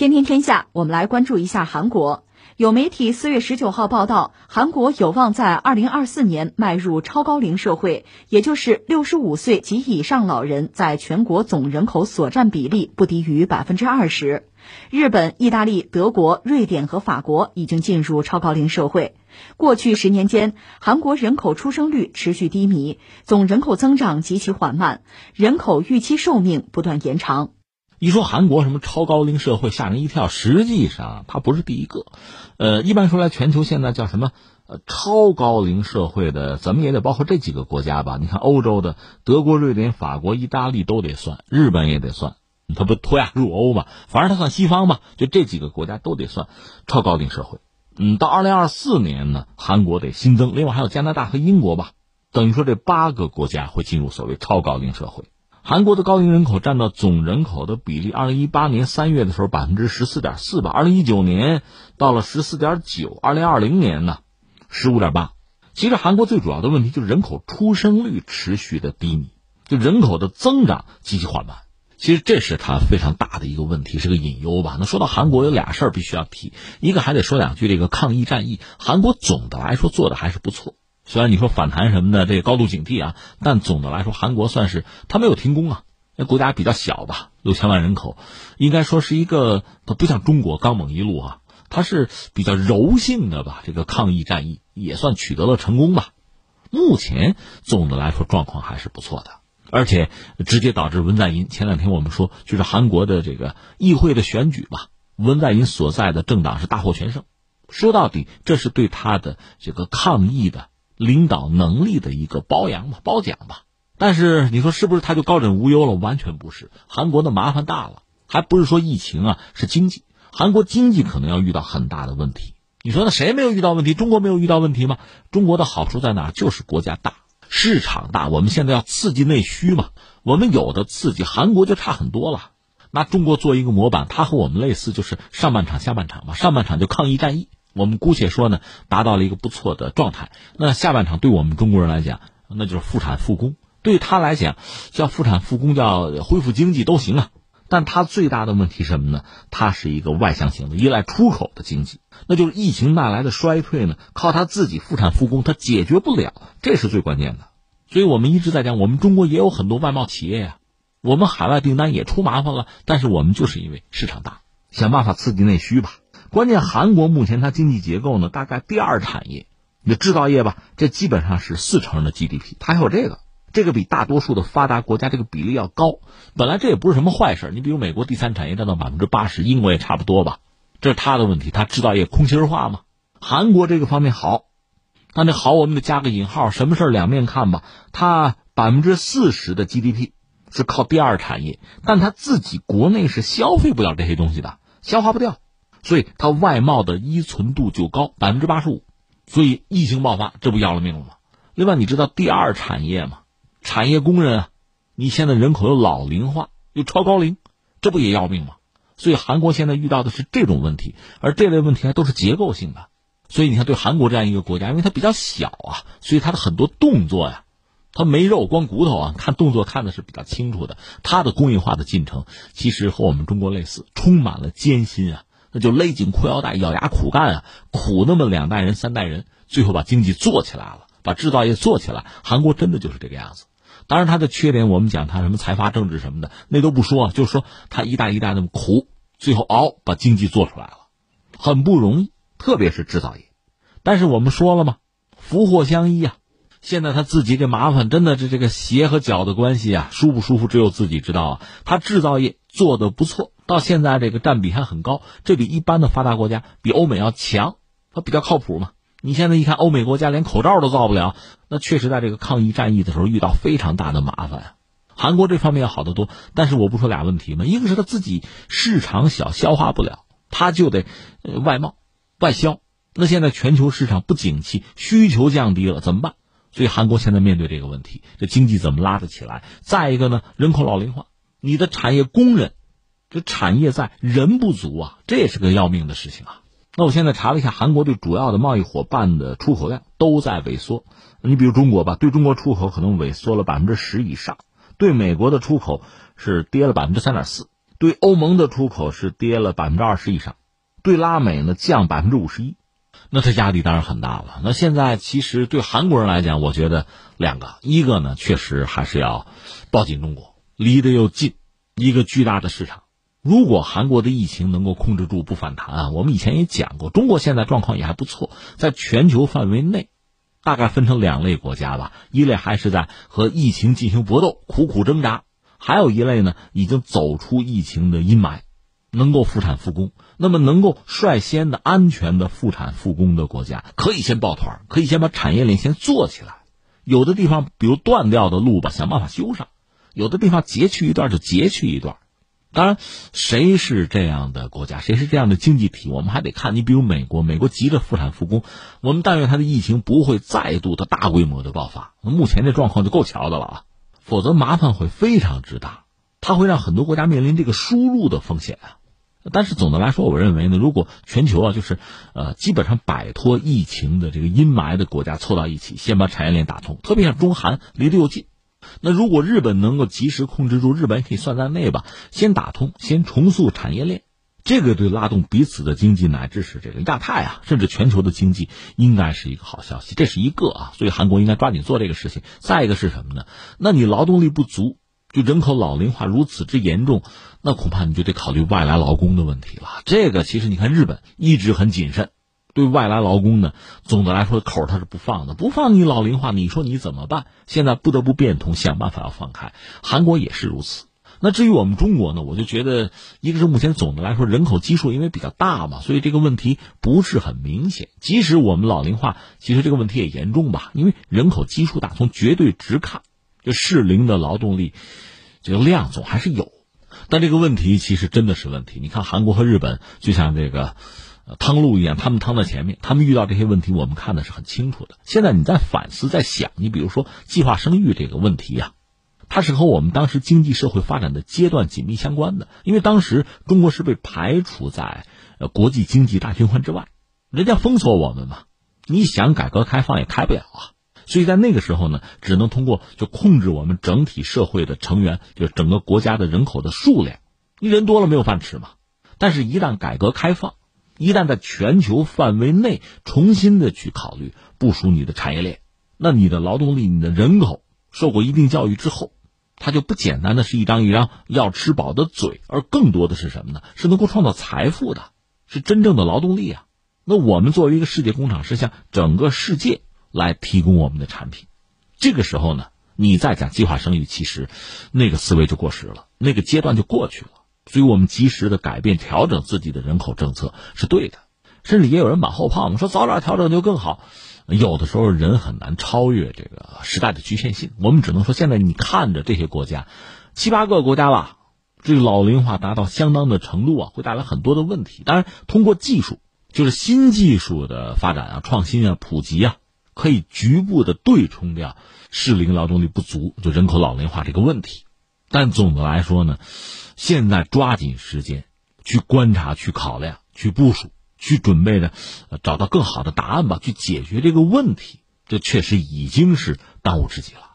天天天下，我们来关注一下韩国。有媒体四月十九号报道，韩国有望在二零二四年迈入超高龄社会，也就是六十五岁及以上老人在全国总人口所占比例不低于百分之二十。日本、意大利、德国、瑞典和法国已经进入超高龄社会。过去十年间，韩国人口出生率持续低迷，总人口增长极其缓慢，人口预期寿命不断延长。一说韩国什么超高龄社会吓人一跳，实际上它不是第一个。呃，一般说来，全球现在叫什么呃超高龄社会的，怎么也得包括这几个国家吧？你看欧洲的德国、瑞典、法国、意大利都得算，日本也得算，它不脱亚入欧嘛？反正它算西方嘛，就这几个国家都得算超高龄社会。嗯，到二零二四年呢，韩国得新增，另外还有加拿大和英国吧，等于说这八个国家会进入所谓超高龄社会。韩国的高龄人口占到总人口的比例，二零一八年三月的时候百分之十四点四吧，二零一九年到了十四点九，二零二零年呢十五点八。其实韩国最主要的问题就是人口出生率持续的低迷，就人口的增长极其缓慢。其实这是它非常大的一个问题，是个隐忧吧。那说到韩国有俩事儿必须要提，一个还得说两句这个抗疫战役，韩国总的来说做的还是不错。虽然你说反弹什么的，这个高度警惕啊，但总的来说，韩国算是它没有停工啊。那国家比较小吧，六千万人口，应该说是一个它不像中国刚猛一路啊，它是比较柔性的吧。这个抗疫战役也算取得了成功吧。目前总的来说状况还是不错的，而且直接导致文在寅前两天我们说就是韩国的这个议会的选举吧，文在寅所在的政党是大获全胜。说到底，这是对他的这个抗疫的。领导能力的一个褒扬吧，褒奖吧。但是你说是不是他就高枕无忧了？完全不是。韩国的麻烦大了，还不是说疫情啊，是经济。韩国经济可能要遇到很大的问题。你说那谁没有遇到问题？中国没有遇到问题吗？中国的好处在哪？就是国家大，市场大。我们现在要刺激内需嘛，我们有的刺激，韩国就差很多了。拿中国做一个模板，它和我们类似，就是上半场、下半场嘛。上半场就抗疫战役。我们姑且说呢，达到了一个不错的状态。那下半场对我们中国人来讲，那就是复产复工。对他来讲，叫复产复工，叫恢复经济都行啊。但他最大的问题什么呢？他是一个外向型的、依赖出口的经济，那就是疫情带来的衰退呢，靠他自己复产复工，他解决不了，这是最关键的。所以我们一直在讲，我们中国也有很多外贸企业呀，我们海外订单也出麻烦了，但是我们就是因为市场大，想办法刺激内需吧。关键，韩国目前它经济结构呢，大概第二产业，你制造业吧，这基本上是四成的 GDP，它还有这个，这个比大多数的发达国家这个比例要高。本来这也不是什么坏事，你比如美国第三产业占到百分之八十，英国也差不多吧，这是它的问题，它制造业空心化嘛。韩国这个方面好，但这好我们得加个引号，什么事两面看吧。它百分之四十的 GDP 是靠第二产业，但它自己国内是消费不了这些东西的，消化不掉。所以它外贸的依存度就高，百分之八十五，所以疫情爆发，这不要了命了吗？另外，你知道第二产业吗？产业工人啊，你现在人口又老龄化，又超高龄，这不也要命吗？所以韩国现在遇到的是这种问题，而这类问题还都是结构性的。所以你看，对韩国这样一个国家，因为它比较小啊，所以它的很多动作呀，它没肉光骨头啊，看动作看的是比较清楚的。它的工业化的进程其实和我们中国类似，充满了艰辛啊。那就勒紧裤腰带，咬牙苦干啊，苦那么两代人、三代人，最后把经济做起来了，把制造业做起来。韩国真的就是这个样子。当然，它的缺点我们讲它什么财阀政治什么的，那都不说，就是说它一代一代那么苦，最后熬把经济做出来了，很不容易，特别是制造业。但是我们说了嘛，福祸相依啊。现在他自己这麻烦，真的是这个鞋和脚的关系啊，舒不舒服只有自己知道啊。他制造业做的不错。到现在这个占比还很高，这比一般的发达国家比欧美要强，它比较靠谱嘛。你现在一看欧美国家连口罩都造不了，那确实在这个抗疫战役的时候遇到非常大的麻烦啊。韩国这方面要好得多，但是我不说俩问题吗？一个是他自己市场小，消化不了，他就得外贸、外销。那现在全球市场不景气，需求降低了，怎么办？所以韩国现在面对这个问题，这经济怎么拉得起来？再一个呢，人口老龄化，你的产业工人。这产业在人不足啊，这也是个要命的事情啊。那我现在查了一下，韩国对主要的贸易伙伴的出口量都在萎缩。你比如中国吧，对中国出口可能萎缩了百分之十以上；对美国的出口是跌了百分之三点四；对欧盟的出口是跌了百分之二十以上，对拉美呢降百分之五十一，那它压力当然很大了。那现在其实对韩国人来讲，我觉得两个，一个呢确实还是要抱紧中国，离得又近，一个巨大的市场。如果韩国的疫情能够控制住不反弹啊，我们以前也讲过，中国现在状况也还不错，在全球范围内，大概分成两类国家吧，一类还是在和疫情进行搏斗，苦苦挣扎；还有一类呢，已经走出疫情的阴霾，能够复产复工。那么，能够率先的安全的复产复工的国家，可以先抱团，可以先把产业链先做起来。有的地方，比如断掉的路吧，想办法修上；有的地方截去一段就截去一段。当然，谁是这样的国家，谁是这样的经济体，我们还得看。你比如美国，美国急着复产复工，我们但愿它的疫情不会再度的大规模的爆发。目前这状况就够瞧的了啊，否则麻烦会非常之大，它会让很多国家面临这个输入的风险啊。但是总的来说，我认为呢，如果全球啊，就是呃，基本上摆脱疫情的这个阴霾的国家凑到一起，先把产业链打通，特别像中韩离得又近。那如果日本能够及时控制住，日本可以算在内吧，先打通，先重塑产业链，这个对拉动彼此的经济，乃至是这个亚太啊，甚至全球的经济，应该是一个好消息。这是一个啊，所以韩国应该抓紧做这个事情。再一个是什么呢？那你劳动力不足，就人口老龄化如此之严重，那恐怕你就得考虑外来劳工的问题了。这个其实你看日本一直很谨慎。对外来劳工呢，总的来说口他是不放的，不放你老龄化，你说你怎么办？现在不得不变通，想办法要放开。韩国也是如此。那至于我们中国呢，我就觉得，一个是目前总的来说人口基数因为比较大嘛，所以这个问题不是很明显。即使我们老龄化，其实这个问题也严重吧，因为人口基数大，从绝对值看，就适龄的劳动力这个量总还是有。但这个问题其实真的是问题。你看韩国和日本，就像这个。趟路一样，他们趟在前面，他们遇到这些问题，我们看的是很清楚的。现在你在反思，在想，你比如说计划生育这个问题呀，它是和我们当时经济社会发展的阶段紧密相关的。因为当时中国是被排除在国际经济大循环之外，人家封锁我们嘛，你想改革开放也开不了啊。所以在那个时候呢，只能通过就控制我们整体社会的成员，就整个国家的人口的数量，你人多了没有饭吃嘛。但是，一旦改革开放，一旦在全球范围内重新的去考虑部署你的产业链，那你的劳动力、你的人口受过一定教育之后，它就不简单的是一张一张要吃饱的嘴，而更多的是什么呢？是能够创造财富的，是真正的劳动力啊！那我们作为一个世界工厂，是向整个世界来提供我们的产品。这个时候呢，你再讲计划生育，其实那个思维就过时了，那个阶段就过去了。所以我们及时的改变、调整自己的人口政策是对的，甚至也有人马后炮嘛，说早点调整就更好。有的时候人很难超越这个时代的局限性，我们只能说现在你看着这些国家，七八个国家吧，这个老龄化达到相当的程度啊，会带来很多的问题。当然，通过技术，就是新技术的发展啊、创新啊、普及啊，可以局部的对冲掉适龄劳动力不足、就人口老龄化这个问题。但总的来说呢。现在抓紧时间，去观察、去考量、去部署、去准备着，找到更好的答案吧，去解决这个问题。这确实已经是当务之急了。